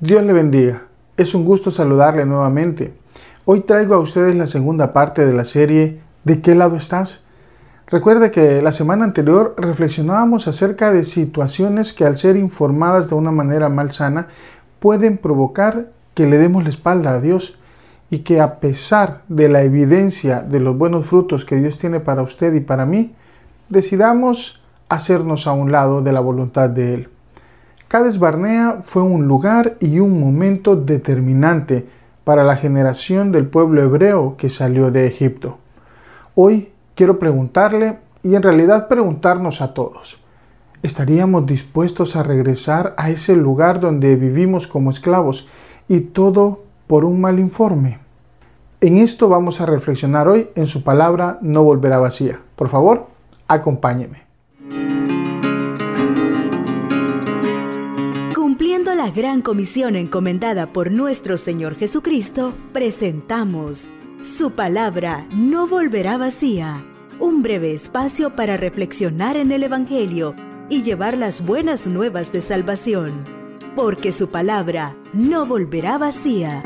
Dios le bendiga. Es un gusto saludarle nuevamente. Hoy traigo a ustedes la segunda parte de la serie ¿De qué lado estás? Recuerde que la semana anterior reflexionábamos acerca de situaciones que al ser informadas de una manera malsana pueden provocar que le demos la espalda a Dios y que a pesar de la evidencia de los buenos frutos que Dios tiene para usted y para mí, decidamos hacernos a un lado de la voluntad de Él. Cades Barnea fue un lugar y un momento determinante para la generación del pueblo hebreo que salió de Egipto. Hoy quiero preguntarle y en realidad preguntarnos a todos, ¿estaríamos dispuestos a regresar a ese lugar donde vivimos como esclavos y todo por un mal informe? En esto vamos a reflexionar hoy en su palabra no volverá vacía. Por favor, acompáñeme. Gran comisión encomendada por nuestro Señor Jesucristo, presentamos Su palabra no volverá vacía, un breve espacio para reflexionar en el Evangelio y llevar las buenas nuevas de salvación, porque su palabra no volverá vacía.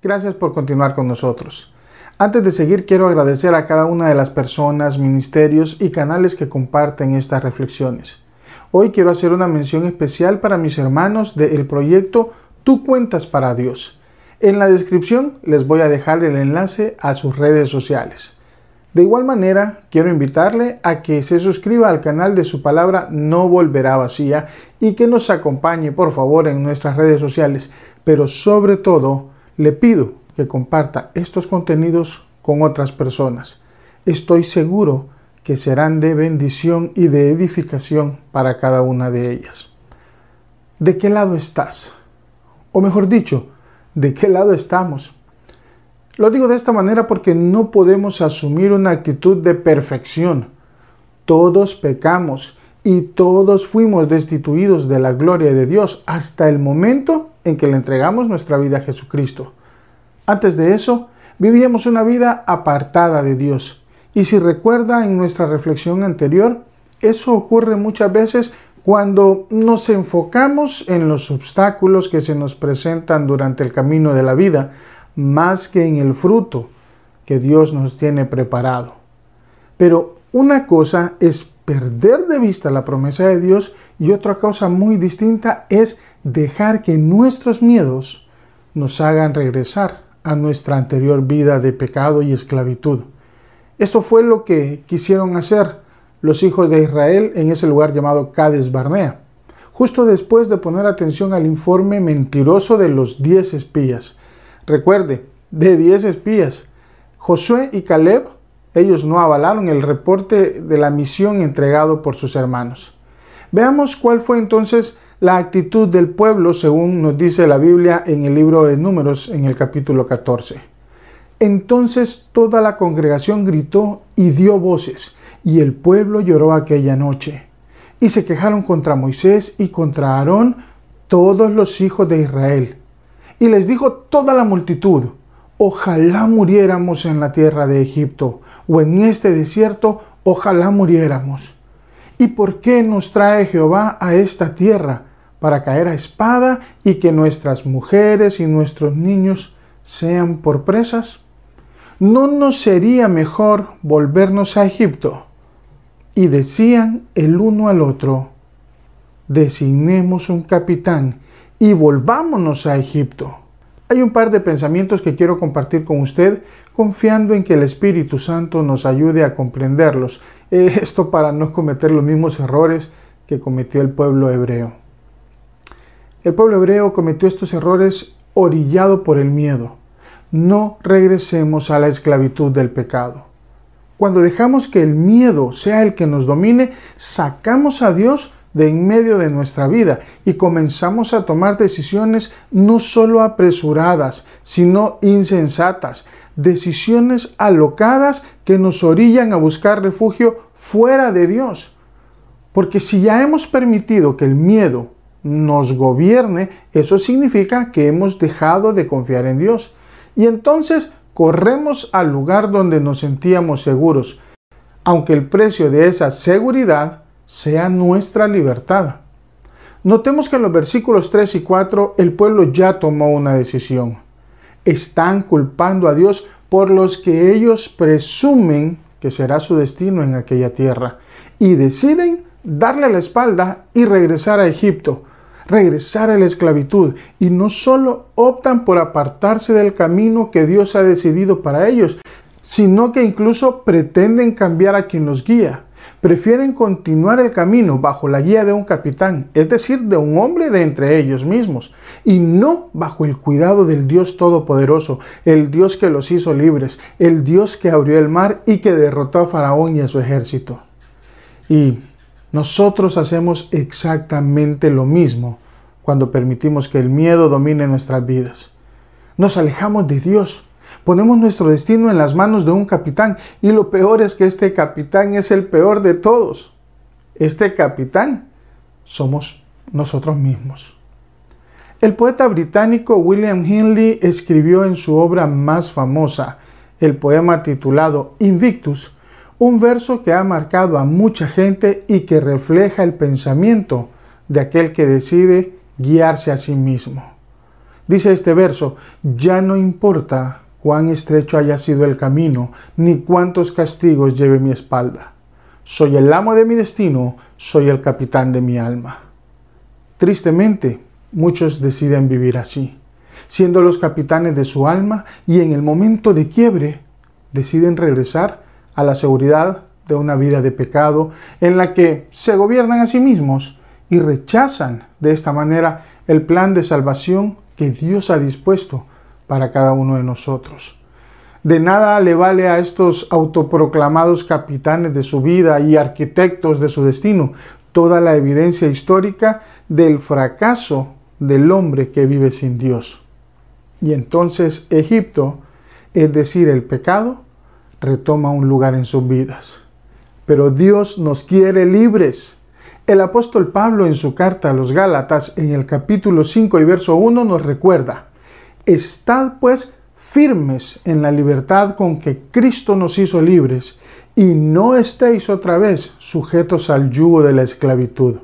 Gracias por continuar con nosotros. Antes de seguir, quiero agradecer a cada una de las personas, ministerios y canales que comparten estas reflexiones. Hoy quiero hacer una mención especial para mis hermanos del proyecto Tú cuentas para Dios. En la descripción les voy a dejar el enlace a sus redes sociales. De igual manera, quiero invitarle a que se suscriba al canal de su palabra No Volverá Vacía y que nos acompañe por favor en nuestras redes sociales, pero sobre todo le pido que comparta estos contenidos con otras personas. Estoy seguro que serán de bendición y de edificación para cada una de ellas. ¿De qué lado estás? O mejor dicho, ¿de qué lado estamos? Lo digo de esta manera porque no podemos asumir una actitud de perfección. Todos pecamos y todos fuimos destituidos de la gloria de Dios hasta el momento en que le entregamos nuestra vida a Jesucristo. Antes de eso, vivíamos una vida apartada de Dios. Y si recuerda en nuestra reflexión anterior, eso ocurre muchas veces cuando nos enfocamos en los obstáculos que se nos presentan durante el camino de la vida, más que en el fruto que Dios nos tiene preparado. Pero una cosa es perder de vista la promesa de Dios y otra cosa muy distinta es dejar que nuestros miedos nos hagan regresar a nuestra anterior vida de pecado y esclavitud. Esto fue lo que quisieron hacer los hijos de Israel en ese lugar llamado Cades Barnea, justo después de poner atención al informe mentiroso de los diez espías. Recuerde, de diez espías, Josué y Caleb, ellos no avalaron el reporte de la misión entregado por sus hermanos. Veamos cuál fue entonces la actitud del pueblo según nos dice la Biblia en el libro de Números en el capítulo 14. Entonces toda la congregación gritó y dio voces, y el pueblo lloró aquella noche. Y se quejaron contra Moisés y contra Aarón todos los hijos de Israel. Y les dijo toda la multitud, ojalá muriéramos en la tierra de Egipto, o en este desierto, ojalá muriéramos. ¿Y por qué nos trae Jehová a esta tierra? Para caer a espada y que nuestras mujeres y nuestros niños sean por presas? ¿No nos sería mejor volvernos a Egipto? Y decían el uno al otro, designemos un capitán y volvámonos a Egipto. Hay un par de pensamientos que quiero compartir con usted, confiando en que el Espíritu Santo nos ayude a comprenderlos. Esto para no cometer los mismos errores que cometió el pueblo hebreo. El pueblo hebreo cometió estos errores orillado por el miedo. No regresemos a la esclavitud del pecado. Cuando dejamos que el miedo sea el que nos domine, sacamos a Dios de en medio de nuestra vida y comenzamos a tomar decisiones no solo apresuradas, sino insensatas, decisiones alocadas que nos orillan a buscar refugio fuera de Dios. Porque si ya hemos permitido que el miedo, nos gobierne, eso significa que hemos dejado de confiar en Dios. Y entonces corremos al lugar donde nos sentíamos seguros, aunque el precio de esa seguridad sea nuestra libertad. Notemos que en los versículos 3 y 4 el pueblo ya tomó una decisión. Están culpando a Dios por los que ellos presumen que será su destino en aquella tierra y deciden darle la espalda y regresar a Egipto, regresar a la esclavitud y no solo optan por apartarse del camino que Dios ha decidido para ellos, sino que incluso pretenden cambiar a quien los guía. Prefieren continuar el camino bajo la guía de un capitán, es decir, de un hombre de entre ellos mismos, y no bajo el cuidado del Dios Todopoderoso, el Dios que los hizo libres, el Dios que abrió el mar y que derrotó a Faraón y a su ejército. Y nosotros hacemos exactamente lo mismo cuando permitimos que el miedo domine nuestras vidas. Nos alejamos de Dios, ponemos nuestro destino en las manos de un capitán y lo peor es que este capitán es el peor de todos. Este capitán somos nosotros mismos. El poeta británico William Henley escribió en su obra más famosa, el poema titulado Invictus, un verso que ha marcado a mucha gente y que refleja el pensamiento de aquel que decide guiarse a sí mismo. Dice este verso, ya no importa cuán estrecho haya sido el camino, ni cuántos castigos lleve mi espalda. Soy el amo de mi destino, soy el capitán de mi alma. Tristemente, muchos deciden vivir así, siendo los capitanes de su alma y en el momento de quiebre deciden regresar a la seguridad de una vida de pecado en la que se gobiernan a sí mismos y rechazan de esta manera el plan de salvación que Dios ha dispuesto para cada uno de nosotros. De nada le vale a estos autoproclamados capitanes de su vida y arquitectos de su destino toda la evidencia histórica del fracaso del hombre que vive sin Dios. Y entonces Egipto, es decir, el pecado, retoma un lugar en sus vidas. Pero Dios nos quiere libres. El apóstol Pablo en su carta a los Gálatas en el capítulo 5 y verso 1 nos recuerda, Estad pues firmes en la libertad con que Cristo nos hizo libres y no estéis otra vez sujetos al yugo de la esclavitud.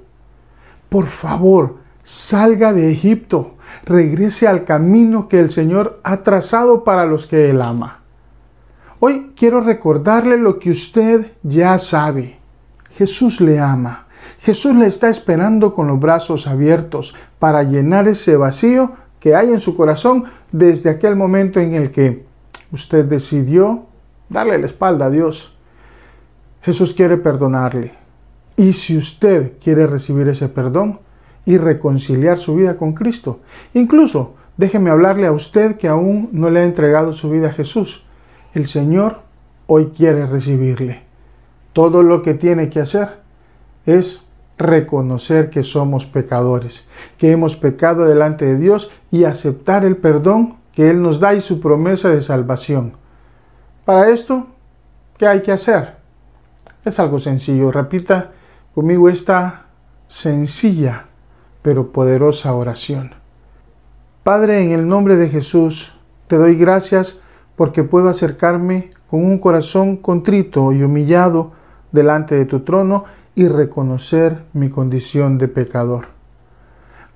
Por favor, salga de Egipto, regrese al camino que el Señor ha trazado para los que Él ama. Hoy quiero recordarle lo que usted ya sabe. Jesús le ama. Jesús le está esperando con los brazos abiertos para llenar ese vacío que hay en su corazón desde aquel momento en el que usted decidió darle la espalda a Dios. Jesús quiere perdonarle. Y si usted quiere recibir ese perdón y reconciliar su vida con Cristo, incluso déjeme hablarle a usted que aún no le ha entregado su vida a Jesús el Señor hoy quiere recibirle. Todo lo que tiene que hacer es reconocer que somos pecadores, que hemos pecado delante de Dios y aceptar el perdón que Él nos da y su promesa de salvación. Para esto, ¿qué hay que hacer? Es algo sencillo. Repita conmigo esta sencilla pero poderosa oración. Padre, en el nombre de Jesús, te doy gracias porque puedo acercarme con un corazón contrito y humillado delante de tu trono y reconocer mi condición de pecador.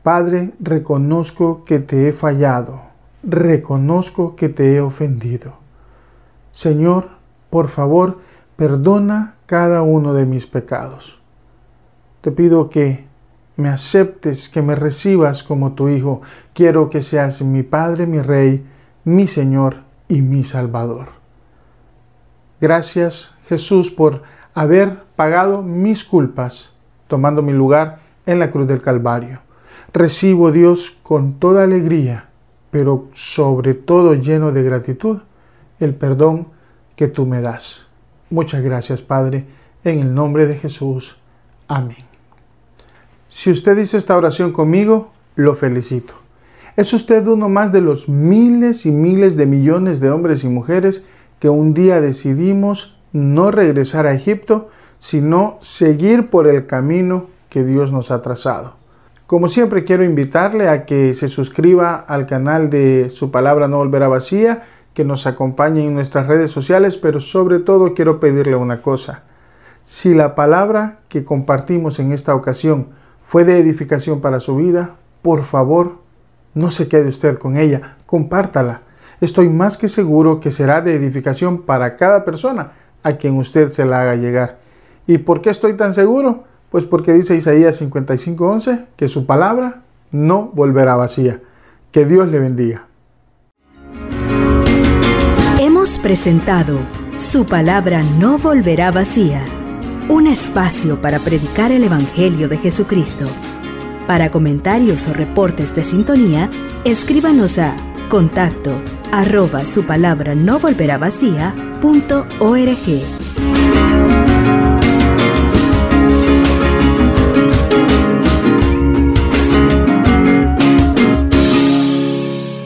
Padre, reconozco que te he fallado, reconozco que te he ofendido. Señor, por favor, perdona cada uno de mis pecados. Te pido que me aceptes, que me recibas como tu Hijo. Quiero que seas mi Padre, mi Rey, mi Señor y mi Salvador. Gracias Jesús por haber pagado mis culpas, tomando mi lugar en la cruz del Calvario. Recibo Dios con toda alegría, pero sobre todo lleno de gratitud, el perdón que tú me das. Muchas gracias Padre, en el nombre de Jesús. Amén. Si usted hizo esta oración conmigo, lo felicito. ¿Es usted uno más de los miles y miles de millones de hombres y mujeres que un día decidimos no regresar a Egipto, sino seguir por el camino que Dios nos ha trazado? Como siempre quiero invitarle a que se suscriba al canal de Su Palabra No Volverá Vacía, que nos acompañe en nuestras redes sociales, pero sobre todo quiero pedirle una cosa. Si la palabra que compartimos en esta ocasión fue de edificación para su vida, por favor, no se quede usted con ella, compártala. Estoy más que seguro que será de edificación para cada persona a quien usted se la haga llegar. ¿Y por qué estoy tan seguro? Pues porque dice Isaías 55:11 que su palabra no volverá vacía. Que Dios le bendiga. Hemos presentado Su palabra no volverá vacía. Un espacio para predicar el Evangelio de Jesucristo. Para comentarios o reportes de sintonía, escríbanos a contacto arroba su palabra no volverá vacía.